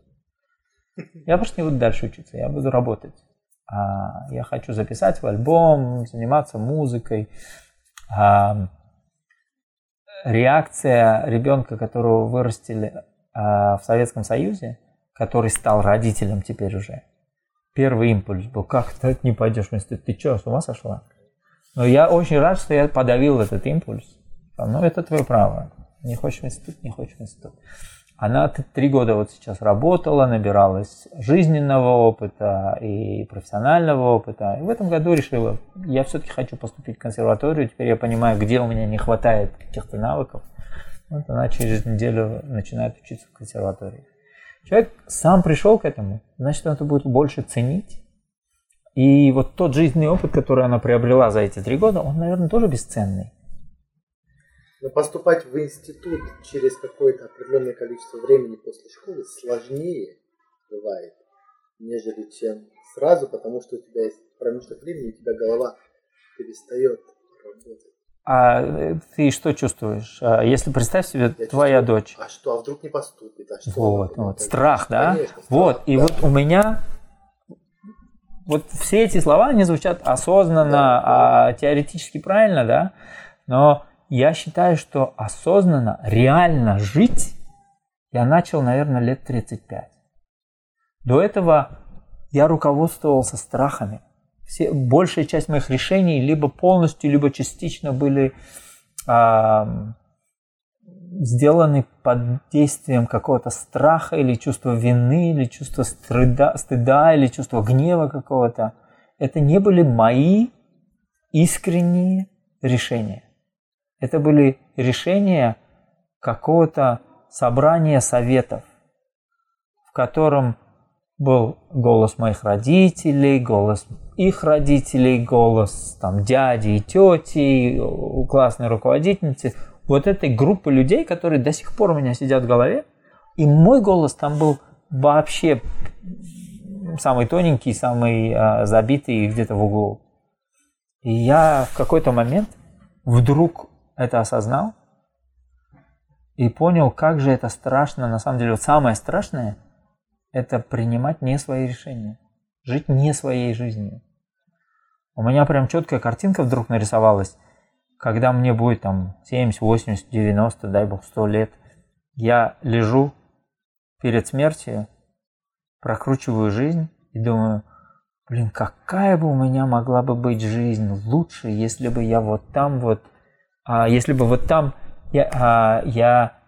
Я просто не буду дальше учиться, я буду работать. А я хочу записать в альбом, заниматься музыкой. А реакция ребенка, которого вырастили в Советском Союзе – который стал родителем теперь уже. Первый импульс был, как ты не пойдешь в институт, ты что, с ума сошла? Но я очень рад, что я подавил этот импульс. Ну, это твое право. Не хочешь в институт, не хочешь в институт. Она три года вот сейчас работала, набиралась жизненного опыта и профессионального опыта. И в этом году решила, я все-таки хочу поступить в консерваторию. Теперь я понимаю, где у меня не хватает каких-то навыков. Вот она через неделю начинает учиться в консерватории. Человек сам пришел к этому, значит, он это будет больше ценить. И вот тот жизненный опыт, который она приобрела за эти три года, он, наверное, тоже бесценный. Но поступать в институт через какое-то определенное количество времени после школы сложнее бывает, нежели чем сразу, потому что у тебя есть промежуток времени, у тебя голова перестает работать. А ты что чувствуешь? А если представь себе я твоя чувствую, дочь. А что, а вдруг не поступит? А что вот, вот. страх, да? Конечно, страх, вот, и да. вот у меня вот все эти слова, они звучат осознанно, да, да. А, теоретически правильно, да? Но я считаю, что осознанно, реально жить я начал, наверное, лет 35. До этого я руководствовался страхами все, большая часть моих решений либо полностью, либо частично были а, сделаны под действием какого-то страха или чувства вины, или чувства стыда, стыда или чувства гнева какого-то. Это не были мои искренние решения. Это были решения какого-то собрания советов, в котором был голос моих родителей, голос их родителей, голос там дяди и тети, у классной руководительницы, вот этой группы людей, которые до сих пор у меня сидят в голове, и мой голос там был вообще самый тоненький, самый а, забитый где-то в углу. И я в какой-то момент вдруг это осознал и понял, как же это страшно. На самом деле, вот самое страшное – это принимать не свои решения, жить не своей жизнью. У меня прям четкая картинка вдруг нарисовалась, когда мне будет там 70, 80, 90, дай бог, 100 лет, я лежу перед смертью, прокручиваю жизнь и думаю, блин, какая бы у меня могла бы быть жизнь лучше, если бы я вот там вот, а, если бы вот там я, а, я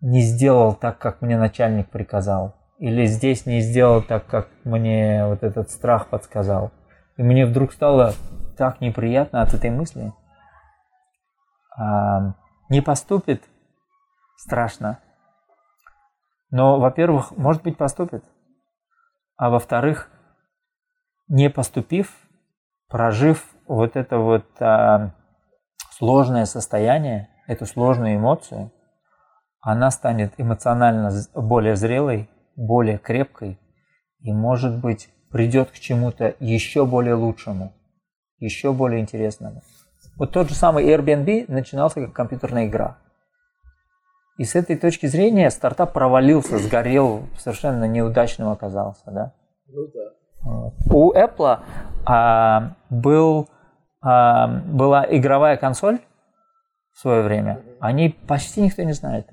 не сделал так, как мне начальник приказал, или здесь не сделал так, как мне вот этот страх подсказал. И мне вдруг стало так неприятно от этой мысли. А, не поступит, страшно. Но, во-первых, может быть, поступит. А во-вторых, не поступив, прожив вот это вот а, сложное состояние, эту сложную эмоцию, она станет эмоционально более зрелой, более крепкой и, может быть, придет к чему-то еще более лучшему, еще более интересному. Вот тот же самый Airbnb начинался как компьютерная игра. И с этой точки зрения стартап провалился, сгорел, совершенно неудачным оказался. Да? Ну да. Вот. У Apple а, был, а, была игровая консоль в свое время. Они почти никто не знает.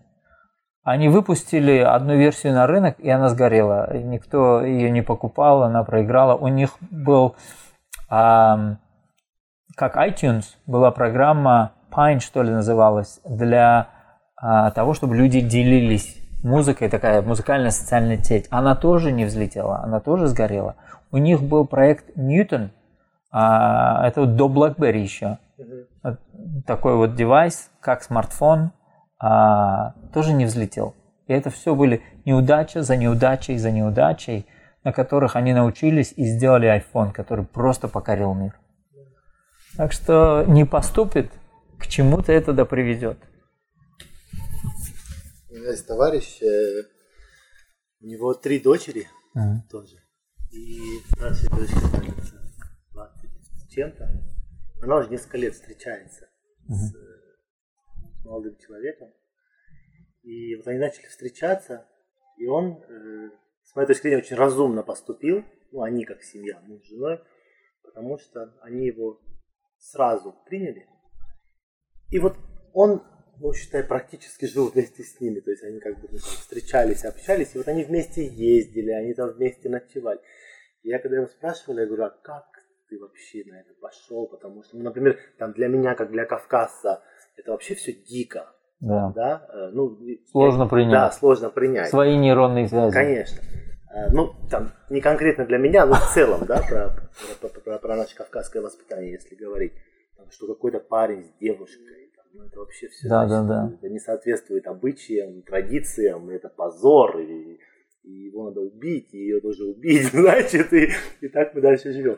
Они выпустили одну версию на рынок, и она сгорела. Никто ее не покупал, она проиграла. У них был, а, как iTunes, была программа Pine, что ли, называлась, для а, того, чтобы люди делились музыкой, такая музыкальная социальная сеть. Она тоже не взлетела, она тоже сгорела. У них был проект Newton, а, это вот до BlackBerry еще. Вот такой вот девайс, как смартфон, а, тоже не взлетел. И это все были неудачи за неудачей за неудачей, на которых они научились и сделали iPhone, который просто покорил мир. Так что не поступит, к чему-то это да приведет меня есть товарищ, э, у него три дочери Ага. тоже. И старшая дочка, кажется, 20 с чем-то. Она уже несколько лет встречается с э, молодым человеком. И вот они начали встречаться, и он, э, с моей точки зрения, очень разумно поступил, ну, они как семья, муж с женой, потому что они его сразу приняли. И вот он ну, считай, практически жил вместе с ними. То есть они как бы ну, там, встречались, общались, и вот они вместе ездили, они там вместе ночевали. И я когда его спрашивал, я говорю, а как ты вообще на это пошел? Потому что, ну, например, там для меня, как для кавказца, это вообще все дико. Да. Да? Э, Ну, Сложно принять. Да, сложно принять. Свои нейронные связи. Конечно. Э, Ну, там, не конкретно для меня, но в целом, да, про, про, про- про- наше кавказское воспитание, если говорить. Там, что какой-то парень с девушкой, там, ну, это вообще все Да, да, да. это не соответствует обычаям, традициям, это позор, и, и его надо убить, и ее тоже убить, значит, и, и так мы дальше живем.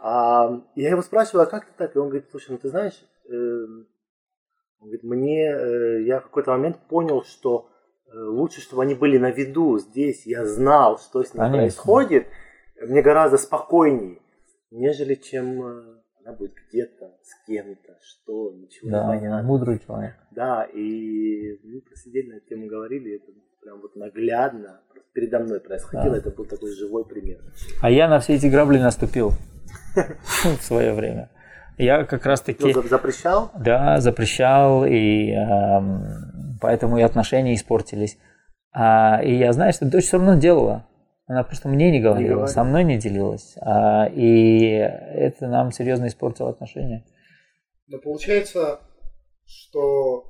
А, я его спрашиваю, а как ты так? И он говорит, слушай, ну ты знаешь, эм, он говорит, мне, э, я в какой-то момент понял, что э, лучше, чтобы они были на виду здесь, я знал, что с ним Конечно. происходит, мне гораздо спокойнее, нежели чем э, она будет где-то, с кем-то, что, ничего Да, не понятно. мудрый человек. Да, и мы посидели на эту тему, говорили, это прям вот наглядно передо мной происходило, Да. это был такой живой пример. А я на все эти грабли наступил в свое время. Я как раз таки... Ну, за- запрещал? Да, запрещал, и эм, поэтому и отношения испортились. А, и я знаю, что дочь все равно делала. Она просто мне не говорила, говорила. со мной не делилась. А, и это нам серьезно испортило отношения. Но получается, что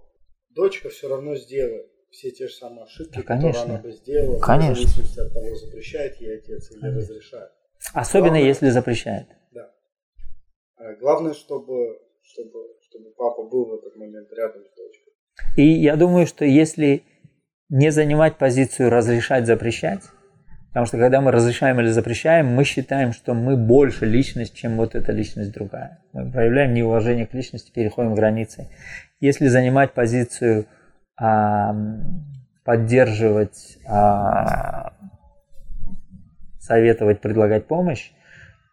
дочка все равно сделает все те же самые ошибки, Да, которые конечно. она бы сделала, Конечно. в зависимости от того, запрещает ей отец или Конечно. разрешает. Особенно Главное- если запрещает. А главное, чтобы, чтобы, чтобы папа был в этот момент рядом с дочкой. И я думаю, что если не занимать позицию разрешать, запрещать, потому что когда мы разрешаем или запрещаем, мы считаем, что мы больше личность, чем вот эта личность другая. Мы проявляем неуважение к личности, переходим границы. Если занимать позицию а, поддерживать, а, советовать, предлагать помощь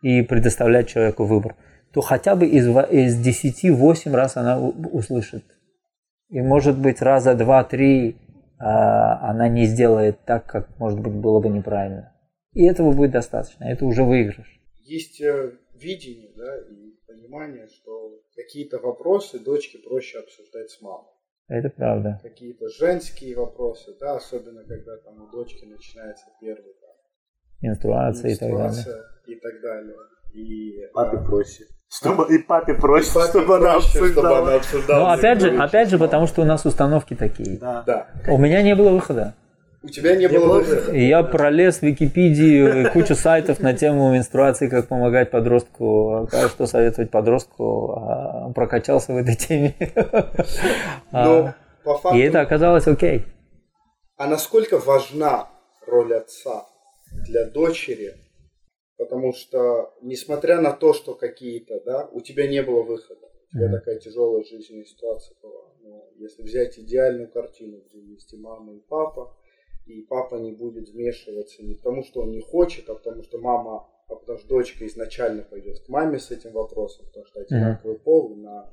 и предоставлять человеку выбор, то хотя бы из, из 10 8 раз она у- услышит И может быть раза два-три а, она не сделает так, как может быть было бы неправильно. И этого будет достаточно, это уже выигрыш. Есть э, видение, да, и понимание, что какие-то вопросы дочке проще обсуждать с мамой. Это правда. Какие-то женские вопросы, да, особенно когда там у дочки начинается первый там, менструация, менструация и так далее. И далее. И папе а, проще. Чтобы, и папе проще, и папе чтобы, она обсуждала. чтобы она обсуждала. Ну, опять же, опять же, потому что у нас установки такие. Да. да. У меня не было выхода. У тебя не, не было выхода. И я пролез в Википедию, кучу сайтов на тему менструации, как помогать подростку, что советовать подростку, а, прокачался в этой теме. Но, по факту, и это оказалось окей. А насколько важна роль отца для дочери? Потому что, несмотря на то, что какие-то, да, у тебя не было выхода, у тебя mm-hmm. такая тяжелая жизненная ситуация была. Но если взять идеальную картину, где есть и мама, и папа, и папа не будет вмешиваться не потому, что он не хочет, а потому что мама, а потому что дочка изначально пойдет к маме с этим вопросом, потому что одинаковый mm-hmm. пол на,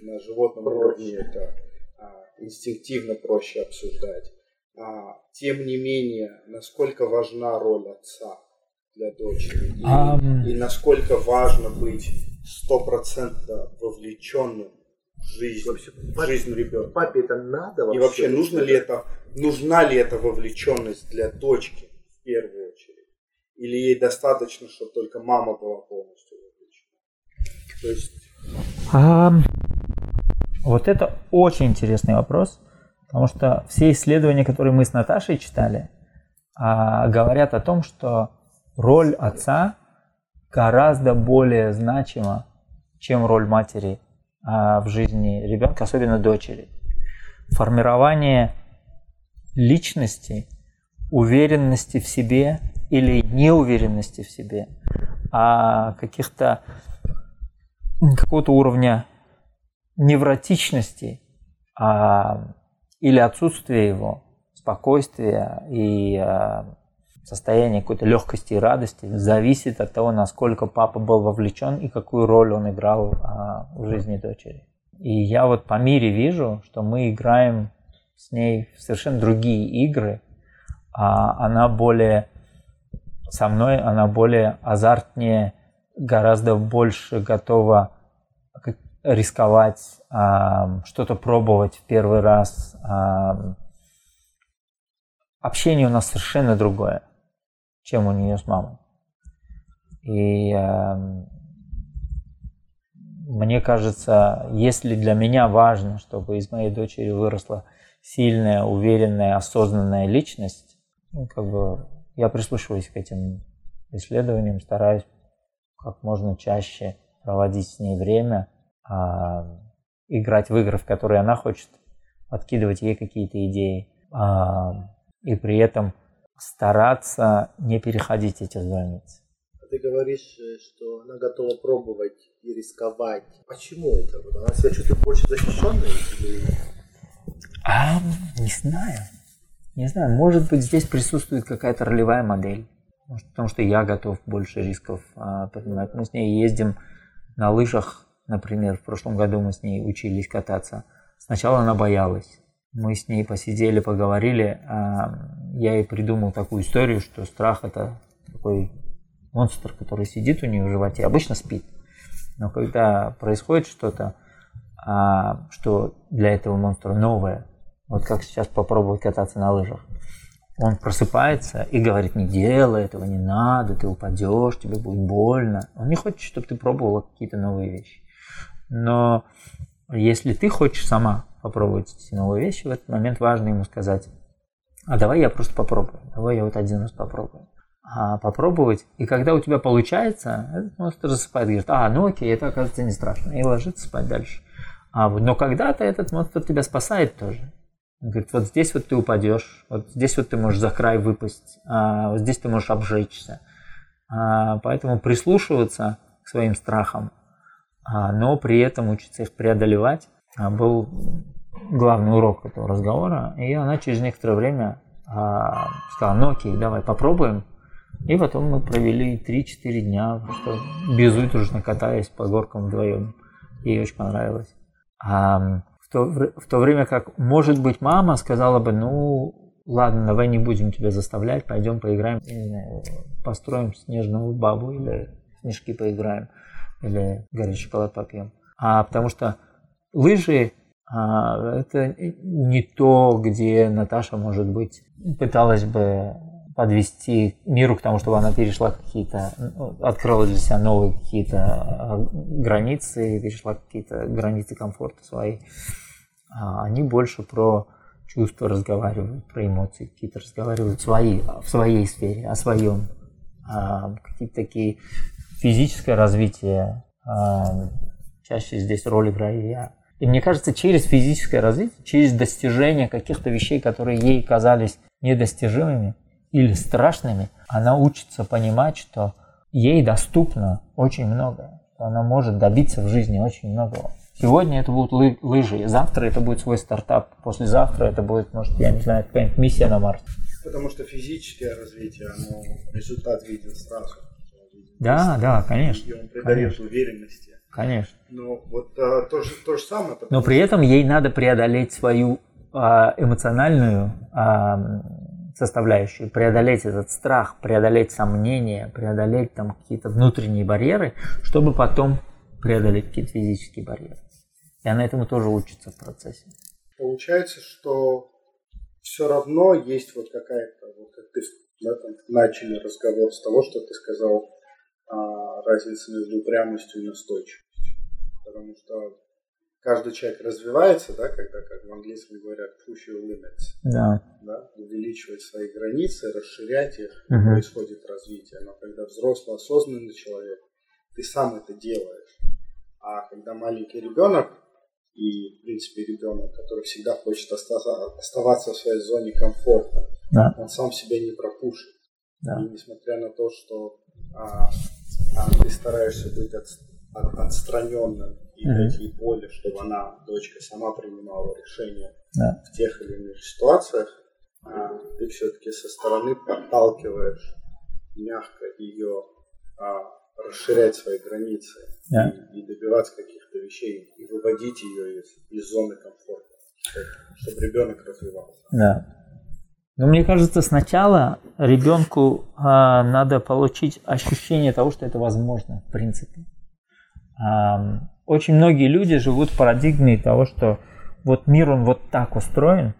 на животном уровне это а, инстинктивно проще обсуждать. А, тем не менее, насколько важна роль отца для дочери и, um... и насколько важно быть стопроцентно вовлеченным жизнь, вообще, в жизнь ребенка. Папе это надо вообще? И вообще нужно ли это, нужна ли эта вовлеченность для дочки в первую очередь? Или ей достаточно, чтобы только мама была полностью вовлечена? То есть... А, вот это очень интересный вопрос, потому что все исследования, которые мы с Наташей читали, а, говорят о том, что роль отца гораздо более значима, чем роль матери а, в жизни ребенка, особенно дочери. Формирование личности, уверенности в себе или неуверенности в себе, а каких-то какого-то уровня невротичности а, или отсутствия его, спокойствия и а, состояние какой-то легкости и радости зависит от того, насколько папа был вовлечен и какую роль он играл а, в жизни дочери. И я вот по мире вижу, что мы играем с ней в совершенно другие игры, а она более со мной, она более азартнее, гораздо больше готова рисковать, а, что-то пробовать в первый раз. А, общение у нас совершенно другое чем у нее с мамой. И э, мне кажется, если для меня важно, чтобы из моей дочери выросла сильная, уверенная, осознанная личность, ну, как бы я прислушиваюсь к этим исследованиям, стараюсь как можно чаще проводить с ней время, а, играть в игры, в которые она хочет, откидывать ей какие-то идеи, а, и при этом стараться не переходить эти границы. А ты говоришь, что она готова пробовать и рисковать. Почему это? Она себя чувствует больше защищенной? Или... А, не знаю. Не знаю, может быть, здесь присутствует какая-то ролевая модель. Может, потому что я готов больше рисков а, принимать. Мы с ней ездим на лыжах, например, в прошлом году мы с ней учились кататься. Сначала она боялась. Мы с ней посидели, поговорили. А я ей придумал такую историю, что страх это такой монстр, который сидит у нее в животе, обычно спит. Но когда происходит что-то, а, что для этого монстра новое, вот как сейчас попробовать кататься на лыжах, он просыпается и говорит, не делай этого, не надо, ты упадешь, тебе будет больно. Он не хочет, чтобы ты пробовала какие-то новые вещи. Но если ты хочешь сама попробовать эти новые вещи, в этот момент важно ему сказать, а давай я просто попробую, давай я вот один раз попробую. А попробовать, и когда у тебя получается, этот монстр засыпает, говорит, а, ну окей, это оказывается не страшно, и ложится спать дальше. А, но когда-то этот монстр тебя спасает тоже. Он говорит, вот здесь вот ты упадешь, вот здесь вот ты можешь за край выпасть, а, вот здесь ты можешь обжечься. А, поэтому прислушиваться к своим страхам, а, но при этом учиться их преодолевать, а, был главный урок этого разговора. И она через некоторое время а, сказала, ну окей, давай попробуем. И потом мы провели 3-4 дня, просто безудержно катаясь по горкам вдвоем. Ей очень понравилось. А, в то, в то время как, может быть, мама сказала бы, ну, ладно, давай не будем тебя заставлять, пойдем поиграем, построим снежную бабу или снежки поиграем, или горячий шоколад попьем. А потому что лыжи это не то, где Наташа, может быть, пыталась бы подвести миру к тому, чтобы она перешла какие-то, ну, открыла для себя новые какие-то а, границы, перешла какие-то границы комфорта свои. А они больше про чувства разговаривают, про эмоции какие-то разговаривают свои, в своей сфере, о своем. А какие-то такие физическое развитие, а, чаще здесь роль играю я. И мне кажется, через физическое развитие, через достижение каких-то вещей, которые ей казались недостижимыми или страшными, она учится понимать, что ей доступно очень многое, что она может добиться в жизни очень многого. Сегодня это будут лы- лыжи, завтра это будет свой стартап, послезавтра это будет, может, я не знаю, какая-нибудь миссия на Марс. Потому что физическое развитие, оно результат виден сразу. Да, да, конечно. И он придает уверенности. Конечно. Но вот а, то, же, то же самое. Но при этом ей надо преодолеть свою а, эмоциональную а, составляющую, преодолеть этот страх, преодолеть сомнения, преодолеть там какие-то внутренние барьеры, чтобы потом преодолеть какие-то физические барьеры. И она этому тоже учится в процессе. Получается, что все равно есть вот какая-то, вот как ты да, там, начали разговор с того, что ты сказал, а, разница между упрямостью и настойчивостью. Потому что каждый человек развивается, да, когда, как в английском говорят, push your limits. Да. Да, увеличивать свои границы, расширять их, Мгм. происходит развитие. Но когда взрослый, осознанный человек, ты сам это делаешь. А когда маленький ребенок, и, в принципе, ребенок, который всегда хочет оста- оставаться в своей зоне комфорта, Да. он сам себя не пропушит. Да. И несмотря на то, что а, а, ты стараешься быть от, от- отстраненным и Мгм. дать ей поле, чтобы она, дочка, сама принимала решения Да. в тех или иных ситуациях, а, ты все-таки со стороны подталкиваешь мягко ее а, расширять свои границы Да. и, и добиваться каких-то вещей и выводить ее из, из зоны комфорта, чтобы ребенок развивался. Да. Но мне кажется, сначала ребенку а, надо получить ощущение того, что это возможно, в принципе. Ам, очень многие люди живут в парадигме того, что вот мир, он вот так устроен,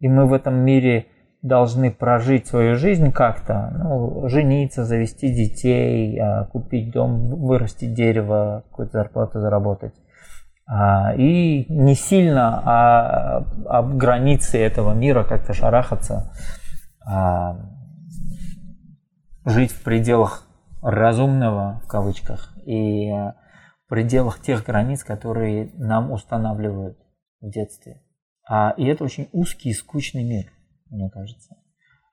и мы в этом мире должны прожить свою жизнь как-то, ну, жениться, завести детей, а, купить дом, вырастить дерево, какую-то зарплату заработать. А, и не сильно а, об границе этого мира как-то шарахаться, а, жить в пределах разумного, в кавычках, и а, в пределах тех границ, которые нам устанавливают в детстве. А, и это очень узкий и скучный мир, мне кажется.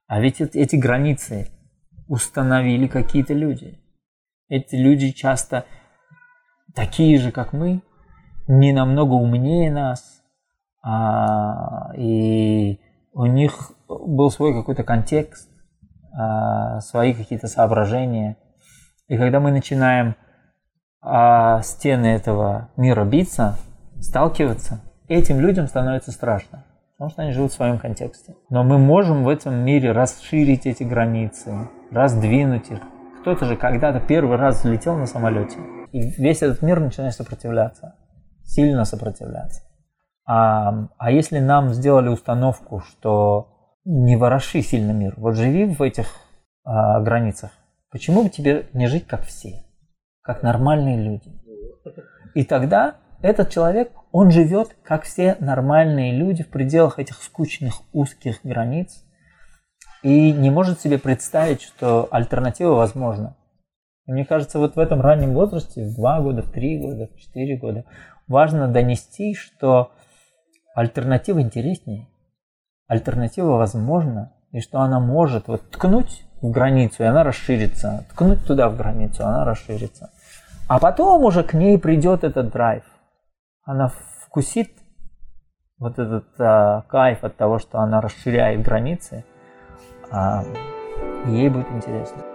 А ведь эт- эти границы установили какие-то люди. Эти люди часто такие же, как мы, не намного умнее нас, а, и у них был свой какой-то контекст, а, свои какие-то соображения. И когда мы начинаем а, стены этого мира биться, сталкиваться, этим людям становится страшно, потому что они живут в своем контексте. Но мы можем в этом мире расширить эти границы, раздвинуть их. Кто-то же когда-то первый раз взлетел на самолете, и весь этот мир начинает сопротивляться, сильно сопротивляться. А, а если нам сделали установку, что не вороши сильно мир, вот живи в этих а, границах, почему бы тебе не жить как все, как нормальные люди? И тогда этот человек, он живет, как все нормальные люди, в пределах этих скучных узких границ, и не может себе представить, что альтернатива возможна. Мне кажется, вот в этом раннем возрасте, в 2 года, в 3 года, в 4 года, важно донести, что альтернатива интереснее, альтернатива возможна, и что она может вот ткнуть в границу, и она расширится, ткнуть туда в границу, она расширится. А потом уже к ней придет этот драйв. Она вкусит вот этот а, кайф от того, что она расширяет границы, а, и ей будет интересно.